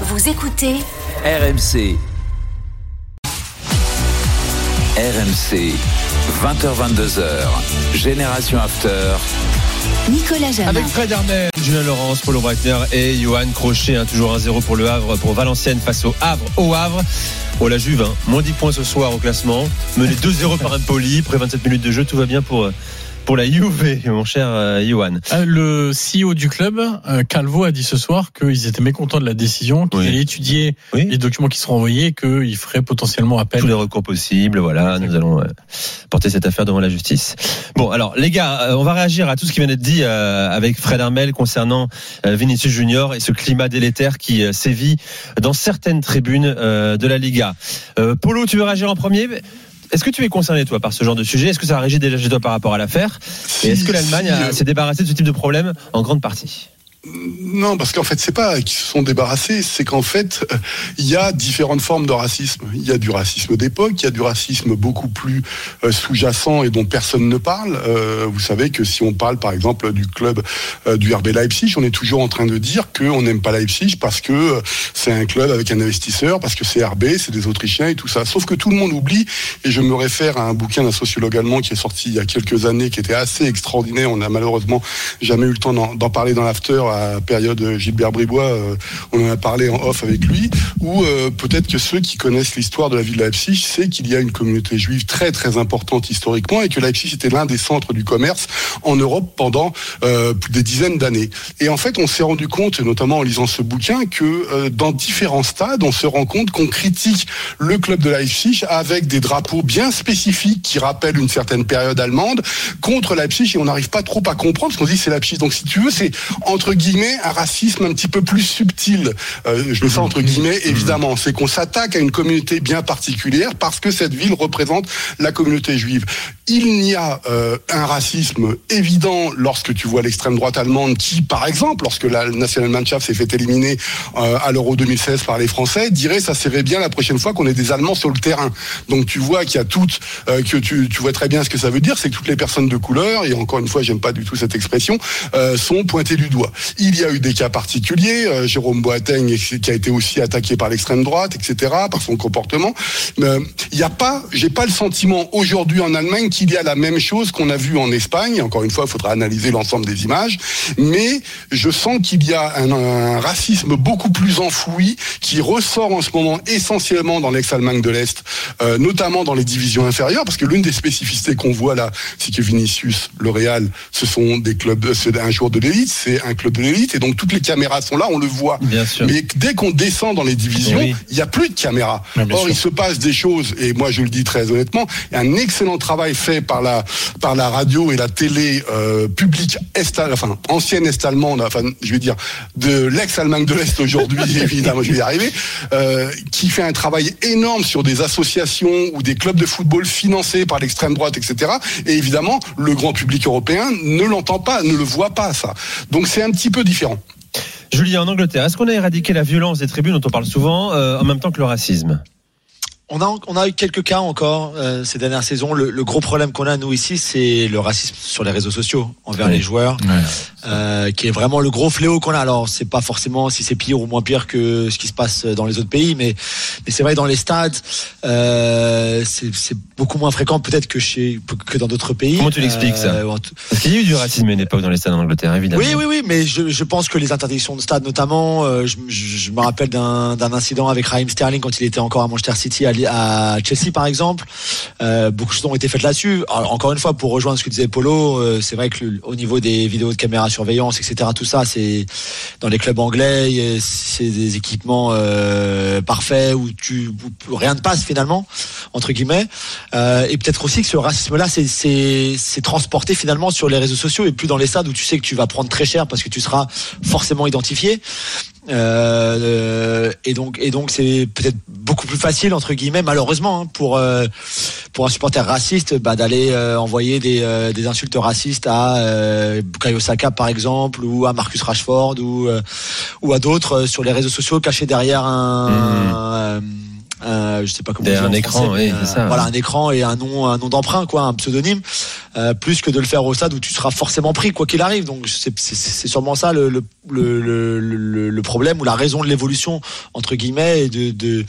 Vous écoutez RMC. RMC. 20h22h. Génération After. Nicolas Jamin. Avec Fred Armel, Julien Laurence, Paulo Breitner et Johan Crochet. hein, toujours 1-0 pour le Havre, pour Valenciennes face au Havre. Au Havre. Oh la Juve, hein, moins 10 points ce soir au classement. Mené 2-0 par Empoli. Après 27 minutes de jeu, tout va bien pour, pour la Juve, mon cher euh, Johan. Euh, Le CEO du club, euh, Calvo, a dit ce soir qu'ils étaient mécontents de la décision, qu'ils Oui. allaient étudier Oui. les documents qui seront envoyés, qu'ils feraient potentiellement appel. Tous les recours possibles, voilà, nous allons euh, porter cette affaire devant la justice. Bon, alors les gars, euh, on va réagir à tout ce qui vient d'être dit euh, avec Fred Armel concernant Vinicius Junior et ce climat délétère qui sévit dans certaines tribunes euh, de la Liga. Euh, Polo, tu veux réagir en premier? Est-ce que tu es concerné, toi, par ce genre de sujet? Est-ce que ça réagit déjà chez toi par rapport à l'affaire? Et est-ce que l'Allemagne s'est débarrassée de ce type de problème en grande partie? Non, parce qu'en fait, c'est pas qu'ils se sont débarrassés, c'est qu'en fait, euh, il y a différentes formes de racisme. Il y a du racisme d'époque, il y a du racisme beaucoup plus euh, sous-jacent et dont personne ne parle. Euh, vous savez que si on parle, par exemple, du club du RB Leipzig, on est toujours en train de dire qu'on n'aime pas Leipzig parce que c'est un club avec un investisseur, parce que c'est RB, c'est des Autrichiens et tout ça. Sauf que tout le monde oublie, et je me réfère à un bouquin d'un sociologue allemand qui est sorti il y a quelques années, qui était assez extraordinaire. On n'a malheureusement jamais eu le temps d'en parler dans l'after période Gilbert Bribois. euh, on en a parlé en off avec lui. Ou euh, peut-être que ceux qui connaissent l'histoire de la ville de Leipzig savent qu'il y a une communauté juive très très importante historiquement et que Leipzig était l'un des centres du commerce en Europe pendant euh, des dizaines d'années. Et en fait, on s'est rendu compte, notamment en lisant ce bouquin, que dans différents stades, on se rend compte qu'on critique le club de Leipzig avec des drapeaux bien spécifiques qui rappellent une certaine période allemande contre Leipzig et on n'arrive pas trop à comprendre parce qu'on dit c'est Leipzig. Donc si tu veux, c'est entre guillemets un racisme un petit peu plus subtil. Euh, je le sens entre guillemets, évidemment. C'est qu'on s'attaque à une communauté bien particulière parce que cette ville représente la communauté juive. Il y a euh, un racisme évident lorsque tu vois l'extrême droite allemande qui, par exemple, lorsque la Nationalmannschaft s'est fait éliminer euh, à l'Euro 2016 par les Français, dirait ça serait bien la prochaine fois qu'on ait des Allemands sur le terrain. Donc tu vois qu'il y a toutes, euh, que tu, tu vois très bien ce que ça veut dire, c'est que toutes les personnes de couleur, et encore une fois, j'aime pas du tout cette expression, euh, sont pointées du doigt. Il y a eu des cas particuliers, euh, Jérôme Boateng qui a été aussi attaqué par l'extrême droite, etc., par son comportement. Euh, il n'y a pas, j'ai pas le sentiment aujourd'hui en Allemagne qu'il y a la même chose qu'on a vu en Espagne. Encore une fois, il faudra analyser l'ensemble des images, mais je sens qu'il y a un, un racisme beaucoup plus enfoui qui ressort en ce moment essentiellement dans l'ex-Allemagne de l'Est, euh, notamment dans les divisions inférieures, parce que l'une des spécificités qu'on voit là, c'est que Vinicius, le Real, ce sont des clubs, c'est un joueur de l'élite, c'est un club de l'élite, et donc toutes les caméras sont là, on le voit. Bien sûr. Mais dès qu'on descend dans les divisions, Oui. il n'y a plus de caméras. Bien Or, sûr. il se passe des choses, et moi je le dis très honnêtement, un excellent travail fait par la, par la radio et la télé euh, publique est, enfin, ancienne est-allemande, enfin, je vais dire, de l'ex-Allemagne de l'Est aujourd'hui, évidemment, je vais y arriver, euh, qui fait un travail énorme sur des associations ou des clubs de football financés par l'extrême droite, etc. Et évidemment, le grand public européen ne l'entend pas, ne le voit pas, ça. Donc c'est un petit Julien, en Angleterre, est-ce qu'on a éradiqué la violence des tribunes dont on parle souvent euh, en même temps que le racisme? On a, on a eu quelques cas encore euh, ces dernières saisons. Le, le gros problème qu'on a, nous, ici, c'est le racisme sur les réseaux sociaux envers Oui. les joueurs, euh, qui est vraiment le gros fléau qu'on a. Alors, c'est pas forcément si c'est pire ou moins pire que ce qui se passe dans les autres pays, mais, mais c'est vrai, dans les stades, euh, c'est beaucoup moins fréquent peut-être que, chez, que dans d'autres pays. Comment tu l'expliques, ça Parce qu'il y a eu du racisme à une époque dans les stades en Angleterre, évidemment. oui, oui, oui, mais je, je pense que les interdictions de stade, notamment, je, je- je me rappelle d'un d'un incident avec Raheem Sterling quand il était encore à Manchester City, à, À Chelsea par exemple. Euh, beaucoup de choses ont été faites là-dessus. Encore une fois, pour rejoindre ce que disait Polo, euh, c'est vrai que au niveau des vidéos de caméra surveillance, etc., tout ça, c'est dans les clubs anglais, euh, c'est des équipements parfaits où rien ne passe finalement entre guillemets. Et peut-être aussi que ce racisme-là, c'est transporté finalement sur les réseaux sociaux et plus dans les stades où tu sais que tu vas prendre très cher parce que tu seras forcément identifié. Euh, et donc et donc c'est peut-être beaucoup plus facile entre guillemets malheureusement hein, pour euh, pour un supporter raciste bah, d'aller euh, envoyer des, des insultes racistes à euh, Bukayo Saka par exemple ou à Marcus Rashford ou ou à d'autres sur les réseaux sociaux cachés derrière un, un- je sais pas comment Derrière un écran, français, mais, oui, c'est ça. voilà un écran et un nom un nom d'emprunt quoi un pseudonyme euh, plus que de le faire au stade où tu seras forcément pris quoi qu'il arrive. Donc c'est c'est- c'est sûrement ça le, le, le, le, le- le problème ou la raison de l'évolution entre guillemets et de, de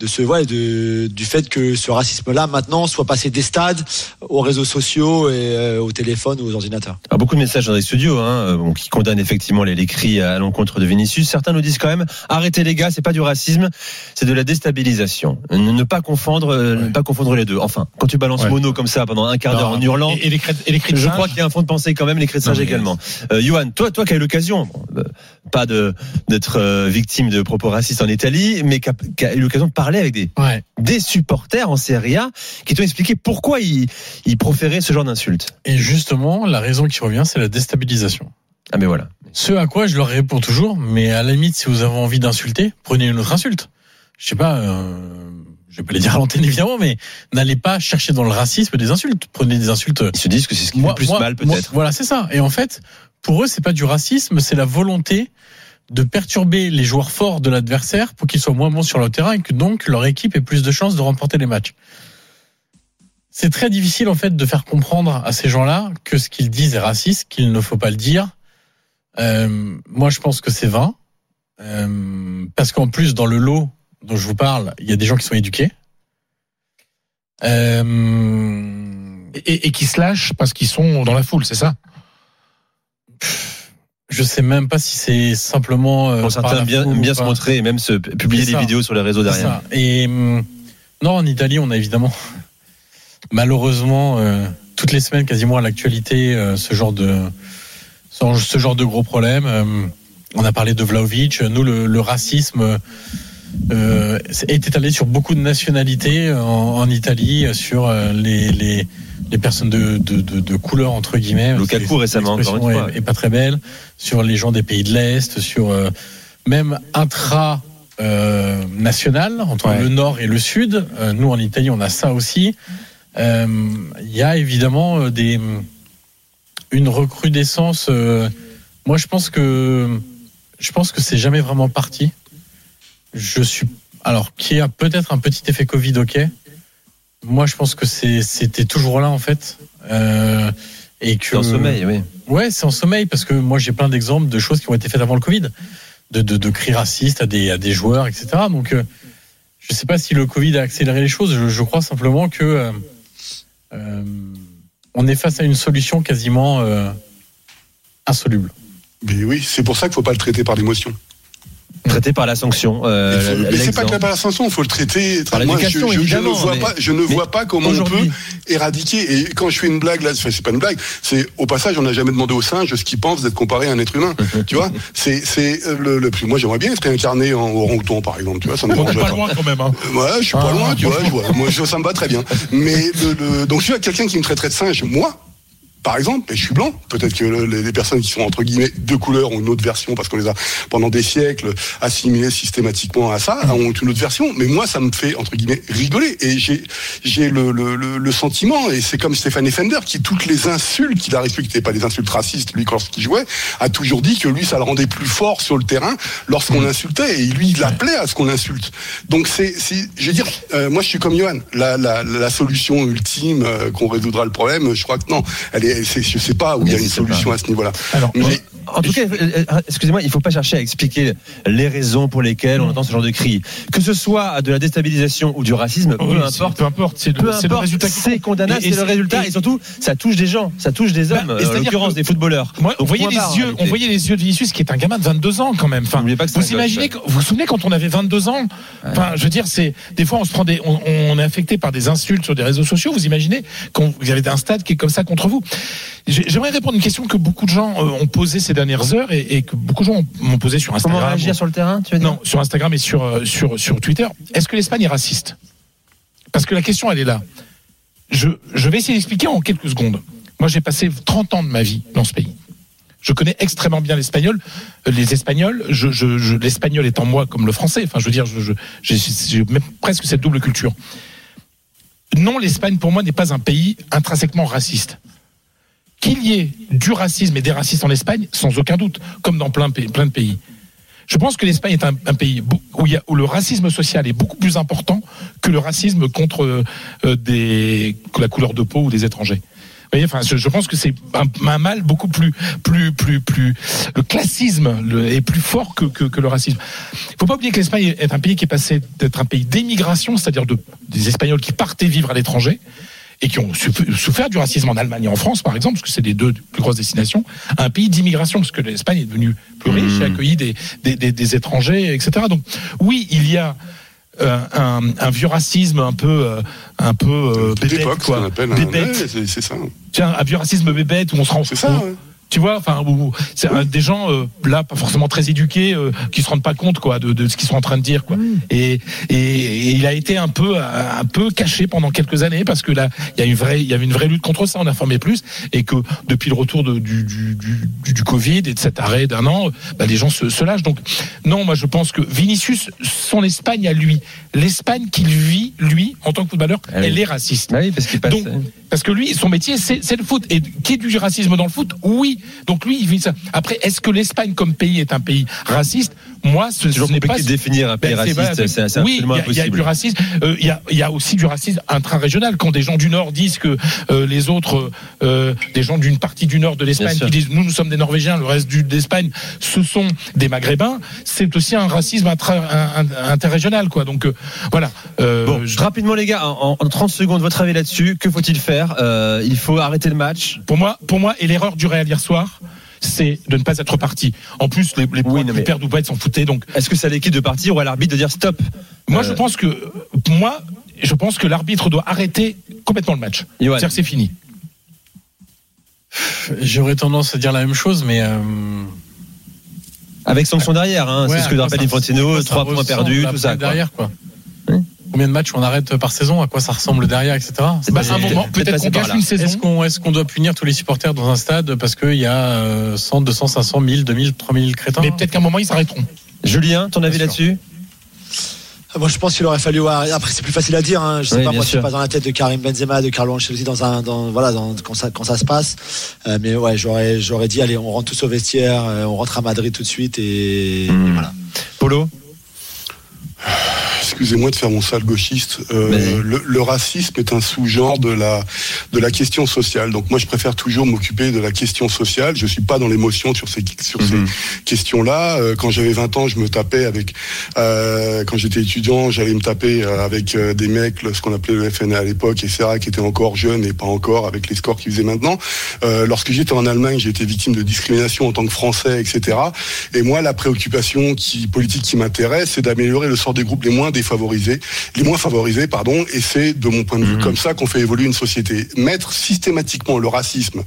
de ce ouais, de du fait que ce racisme-là maintenant soit passé des stades aux réseaux sociaux et euh, au téléphone ou aux ordinateurs. Alors, beaucoup de messages dans les studios hein, bon, qui condamnent effectivement les, les cris à l'encontre de Vinicius. Certains nous disent quand même arrêtez les gars, c'est pas du racisme, c'est de la déstabilisation. Ne, ne pas confondre, euh, ne pas confondre les deux. Enfin, quand tu balances Ouais. mono comme ça pendant un quart d'heure en hurlant. Et, les cris, et les Je crois qu'il y a un fond de pensée quand même, les cris de Non, singe mais- également. Euh, Johan, toi, toi qui as eu l'occasion, euh, pas de d'être euh, victime de propos racistes en Italie, mais qui a, qui a eu l'occasion de parler avec des, Ouais. des supporters en Serie A qui t'ont expliqué pourquoi ils, ils proféraient ce genre d'insultes. Et justement, la raison qui revient, c'est la déstabilisation. Ah mais voilà. Ce à quoi je leur réponds toujours, mais à la limite, si vous avez envie d'insulter, prenez une autre insulte. Je sais pas, euh, je vais pas les dire à l'antenne évidemment, mais n'allez pas chercher dans le racisme des insultes. Prenez des insultes. Ils se disent que c'est ce qui fait le plus mal moi, peut-être. voilà, c'est ça. Et en fait, pour eux, c'est pas du racisme, c'est la volonté de perturber les joueurs forts de l'adversaire pour qu'ils soient moins bons sur le terrain et que donc leur équipe ait plus de chances de remporter les matchs. C'est très difficile en fait de faire comprendre à ces gens-là que ce qu'ils disent est raciste, qu'il ne faut pas le dire. Euh, moi, je pense que c'est vain, Euh, parce qu'en plus dans le lot dont je vous parle, il y a des gens qui sont éduqués. Euh, et, et qui se lâchent parce qu'ils sont dans la foule, c'est ça? Je sais même pas si c'est simplement. euh, certains bien, se montrer et même se publier des vidéos sur les réseaux derrière. ça. Et hum, non, en Italie, on a évidemment, malheureusement, euh, toutes les semaines, quasiment à l'actualité, euh, ce genre de ce genre de gros problème. Euh, on a parlé de Vlaovic. Nous, le, le racisme euh, est étalé sur beaucoup de nationalités en, en Italie, sur euh, les, les les personnes de, de, de, de couleur entre guillemets. Lukaku récemment, encore une fois. est, est pas très belle. Sur les gens des pays de l'Est, sur euh, même intra euh, national entre Ouais. le nord et le sud. Euh, nous en Italie, on a ça aussi. Euh, Il y a évidemment euh, des une recrudescence. euh, moi, je pense que je pense que c'est jamais vraiment parti. Je suis alors qui a peut-être un petit effet Covid, ok. Moi, je pense que c'était toujours là en fait. Euh, et que C'est en sommeil, oui. Ouais, c'est en sommeil parce que moi j'ai plein d'exemples de choses qui ont été faites avant le Covid, de, de, de cris racistes à des, à des joueurs, etc. Donc euh, je sais pas si le Covid a accéléré les choses. Je, je crois simplement que euh, euh, on est face à une solution quasiment euh, insoluble. Mais oui, c'est pour ça qu'il faut pas le traiter par l'émotion. Traité par la sanction. euh, mais c'est pas que par la sanction, il faut le traiter. Par Moi, je, je- je ne vois mais- pas, je ne vois pas comment on peut éradiquer. Et quand je fais une blague là, c'est pas une blague. C'est au passage, on n'a jamais demandé aux singes ce qu'ils pensent d'être comparé à un être humain. tu vois, c'est c'est euh, le, le plus. Moi, j'aimerais bien être incarné en orang-outan, par exemple. Tu vois, ça me On est dérangerait pas loin quand même. Hein. Ouais, je suis pas Ah, loin, tu vois, franchement. je vois. Moi, je- ça me va très bien. Mais le, le- donc, je suis quelqu'un qui me traiterait de singe, moi, par exemple, et je suis blanc. Peut-être que le- les, personnes qui sont entre guillemets de couleur ont une autre version parce qu'on les a pendant des siècles assimilées systématiquement à ça, ont une autre version. Mais moi, ça me fait entre guillemets rigoler. Et j'ai j'ai le, le, le, le sentiment, et c'est comme Stéphane Fender qui toutes les insultes qu'il a reçues, qui n'étaient pas des insultes racistes, lui lorsqu'il jouait, a toujours dit que lui, ça le rendait plus fort sur le terrain lorsqu'on l'insultait. Et lui, il appelait à ce qu'on l'insulte. Donc c'est, c'est- je veux dire, euh, moi je suis comme Johan. La, la, la solution ultime euh, qu'on résoudra le problème, je crois que non. Elle est, c'est, je sais pas où il y a une solution à ce niveau-là. Alors, Mais En tout cas, euh, euh, excusez-moi, il ne faut pas chercher à expliquer les raisons pour lesquelles on entend ce genre de cris. Que ce soit de la déstabilisation ou du racisme, oui, peu importe. peu importe, c'est le, résultat c'est condamnable, c'est le résultat, et- et surtout, ça touche des gens, ça touche des hommes, Bah, et en l'occurrence des footballeurs. Moi, on voyait les barre, yeux, on réalité. voyait les yeux de Vinicius qui est un gamin de 22 ans quand même. Enfin, N'oubliez pas que c'est vous imaginez, que- vous vous souvenez quand on avait 22 ans? Enfin, je veux dire, c'est des fois on se prend des, on, on est affecté par des insultes sur des réseaux sociaux. Vous imaginez quand vous avez un stade qui est comme ça contre vous J'ai- J'aimerais répondre à une question que beaucoup de gens euh, ont posée ces dernières heures et, et que beaucoup de gens ont- m'ont posée sur Comment Instagram. réagir sur le terrain, tu veux dire Non, sur Instagram et sur, euh, sur, sur Twitter. Est-ce que l'Espagne est raciste? Parce que la question, elle est là. Je, je vais essayer d'expliquer en quelques secondes. Moi, j'ai passé 30 ans de ma vie dans ce pays. Je connais extrêmement bien l'espagnol, euh, les Espagnols. Je, je, je- l'espagnol est en moi comme le français. Enfin, je veux dire, j'ai, presque cette double culture. Non, l'Espagne, pour moi, n'est pas un pays intrinsèquement raciste. Qu'il y ait du racisme et des racistes en Espagne, sans aucun doute, comme dans plein, de pays. Je pense que l'Espagne est un, pays où, le racisme social est beaucoup plus important que le racisme contre euh, que la couleur de peau ou des étrangers. enfin, je, pense que c'est un, mal beaucoup plus, plus, plus, plus. Le classisme est plus fort que, le racisme. Il faut pas oublier que l'Espagne est un pays qui est passé d'être un pays d'émigration, c'est-à-dire de, des Espagnols qui partaient vivre à l'étranger et qui ont souffert du racisme en Allemagne et en France, par exemple, parce que c'est les deux plus grosses destinations, un pays d'immigration, parce que l'Espagne est devenue plus riche et accueillit des, des, des, des étrangers, etc. Donc, oui, il y a euh, un, un vieux racisme un peu, euh, un peu euh, bébête, quoi. un. Bébête. Ouais, c'est ça. Tiens, un vieux racisme bébête où on se rend C'est ça. ouais. Tu vois, enfin, c'est un- des gens euh, là pas forcément très éduqués euh, qui se rendent pas compte quoi de, de ce qu'ils sont en train de dire quoi. Et, et, et il a été un peu euh, un peu caché pendant quelques années parce que là il y a une vraie il y avait une vraie lutte contre ça, on a formé plus et que depuis le retour de- du, du, du, du, du Covid et de cet arrêt d'un an, bah, les gens se, se lâchent. Donc non, moi je pense que Vinicius, son Espagne à lui, l'Espagne qu'il vit lui en tant que footballeur, Ah oui. elle est raciste. Ah oui, parce qu'il passe. Donc, parce que lui, son métier, c'est le foot. Et qu'il y ait du racisme dans le foot, oui. Donc lui, il vit ça. Après, est-ce que l'Espagne comme pays est un pays raciste? Moi, ce, toujours ce n'est pas. définir un pays Ben, raciste. C'est oui, absolument il y a- il y, a impossible. du racisme. Euh, Il y, a, il y a aussi du racisme intra-régional. Quand des gens du Nord disent que euh, les autres, euh, des gens d'une partie du Nord de l'Espagne, qui disent nous, nous sommes des Norvégiens, le reste d'Espagne, ce sont des Maghrébins, c'est aussi un racisme interrégional, quoi. Donc voilà. Bon, je- rapidement les gars, en, en 30 secondes, votre avis là-dessus, que faut-il faire Il faut arrêter le match? Pour moi, pour moi, et l'erreur du Real hier soir, c'est de ne pas être parti. En plus, les, les points mais- perdent ou pas, ils s'en foutaient. Donc, Est-ce que c'est à l'équipe de partir ou à l'arbitre de dire stop? Moi, Euh, je pense que, moi, je pense que l'arbitre doit arrêter complètement le match. C'est-à-dire que c'est fini. J'aurais tendance à dire la même chose, mais euh, Avec sanction derrière, hein, ouais, c'est ce que rappelle Infantino, 3 points perdus, tout ça. quoi. derrière quoi. Combien de matchs on arrête par saison À quoi ça ressemble derrière, etc. C'est Bah, un moment, peut-être qu'on une saison. Est-ce qu'on est qu'on doit punir tous les supporters dans un stade parce qu'il y a euh, 100, 200, 500, 1000, 2000, 3000 crétins Mais peut-être qu'à un moment, ils s'arrêteront. Julien, ton avis là-dessus? Moi, je pense qu'il aurait fallu. Après, c'est plus facile à dire. Hein. Je sais Oui, pas, moi, je suis pas dans la tête de Karim Benzema, de Carlo Ancelotti dans un, dans, voilà, dans, quand ça, quand ça se passe. Euh, mais ouais, j'aurais, j'aurais dit, allez, on rentre tous au vestiaire, euh, on rentre à Madrid tout de suite et, Hmm. et voilà. Polo? Excusez-moi de faire mon sale gauchiste. Euh, le, le racisme est un sous-genre de la de la question sociale. Donc moi, je préfère toujours m'occuper de la question sociale. Je suis pas dans l'émotion sur ces sur Mhm. ces questions-là. Euh, quand j'avais 20 ans, je me tapais avec. euh, quand j'étais étudiant, j'allais me taper avec des mecs, ce qu'on appelait le FNA à l'époque, etc., qui étaient encore jeunes et pas encore avec les scores qu'ils faisaient maintenant. Euh, lorsque j'étais en Allemagne, j'ai été victime de discrimination en tant que Français, etc. Et moi, la préoccupation qui, politique qui m'intéresse, c'est d'améliorer le sort des groupes les moins défavorisés, les moins favorisés, pardon. Et c'est, de mon point de vue, Mhm. comme ça qu'on fait évoluer une société. Mettre systématiquement le racisme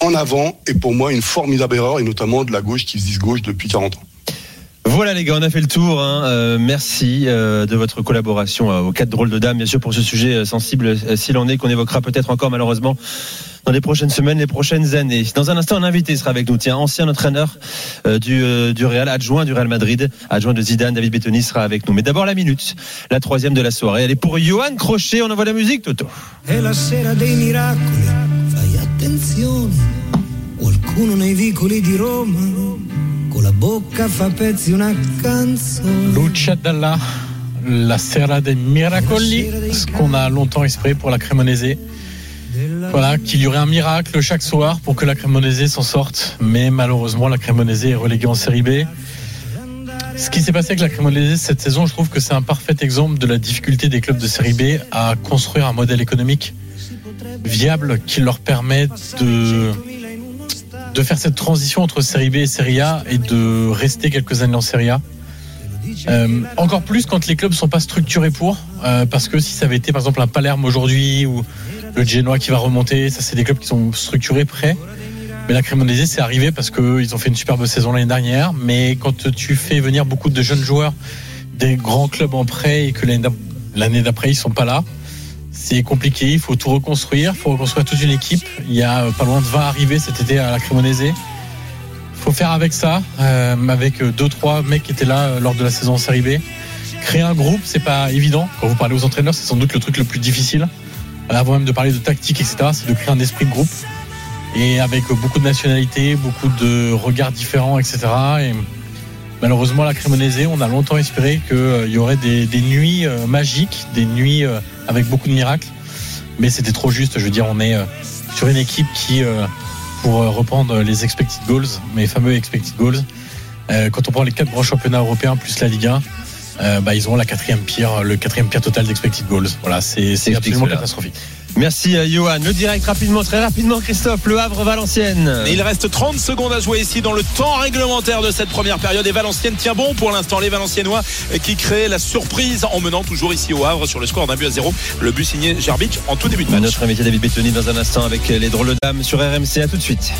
en avant est pour moi une formidable erreur, et notamment de la gauche qui se dit gauche depuis 40 ans. Voilà les gars, on a fait le tour. hein. Euh, merci euh, de votre collaboration euh, aux quatre drôles de dames, bien sûr pour ce sujet sensible s'il en est, qu'on évoquera peut-être encore malheureusement dans les prochaines semaines, les prochaines années. Dans un instant, un invité sera avec nous. Tiens, ancien entraîneur euh, du, euh, du Real, adjoint du Real Madrid, adjoint de Zidane, David Bettoni sera avec nous. Mais d'abord la minute, la troisième de la soirée. Elle est pour Johan Crochet. On envoie la musique, Toto. È la sera dei miracoli, fai attenzione. Qualcuno nei vicoli di Roma, con la bocca fa pezzi una canzone. Lucia Dalla, la Serra dei Miracoli, ce qu'on a longtemps espéré pour la Cremonese. Voilà, qu'il y aurait un miracle chaque soir pour que la Cremonese s'en sorte. Mais malheureusement, la Cremonese est reléguée en série B. Ce qui s'est passé avec la Cremonese cette saison, je trouve que c'est un parfait exemple de la difficulté des clubs de série B à construire un modèle économique viable qui leur permet de, faire cette transition entre série B et série A et de rester quelques années en série A. Euh, encore plus quand les clubs sont pas structurés pour, euh, parce que si ça avait été par exemple un Palerme aujourd'hui ou le Genoa qui va remonter, ça c'est des clubs qui sont structurés, prêts. Mais la Cremonese c'est arrivé parce qu'ils ont fait une superbe saison l'année dernière, mais quand tu fais venir beaucoup de jeunes joueurs des grands clubs en prêt et que l'année d'ap- l'année d'après ils sont pas là, c'est compliqué, il faut tout reconstruire, il faut reconstruire toute une équipe. Il y a pas loin de 20 arrivées cet été à la Cremonese. faut faire avec ça, euh, avec deux trois mecs qui étaient là euh, lors de la saison en série B. Créer un groupe, c'est pas évident. Quand vous parlez aux entraîneurs, c'est sans doute le truc le plus difficile. Avant même de parler de tactique, etc., c'est de créer un esprit de groupe. Et avec beaucoup de nationalités, beaucoup de regards différents, etc. Et malheureusement, à la Cremonese, on a longtemps espéré qu'il y aurait des, nuits euh, magiques, des nuits euh, avec beaucoup de miracles. Mais c'était trop juste. Je veux dire, on est euh, sur une équipe qui, pour reprendre les expected goals, mes fameux expected goals, quand on prend les quatre grands championnats européens plus la Ligue 1, euh, bah, ils ont la quatrième pire, le quatrième pire total d'expected goals. Voilà, c'est absolument cela. catastrophique. Merci Johan. Le direct rapidement, très rapidement, Christophe. Le Havre Valenciennes. Et il reste 30 secondes à jouer ici dans le temps réglementaire de cette première période. Et Valenciennes tient bon pour l'instant. Les Valenciennois euh, qui créent la surprise en menant toujours ici au Havre sur le score d'un but à zéro. Le but signé Gerbic en tout début de match. Notre invité David Bettoni dans un instant avec les drôles de dames sur RMC. À tout de suite.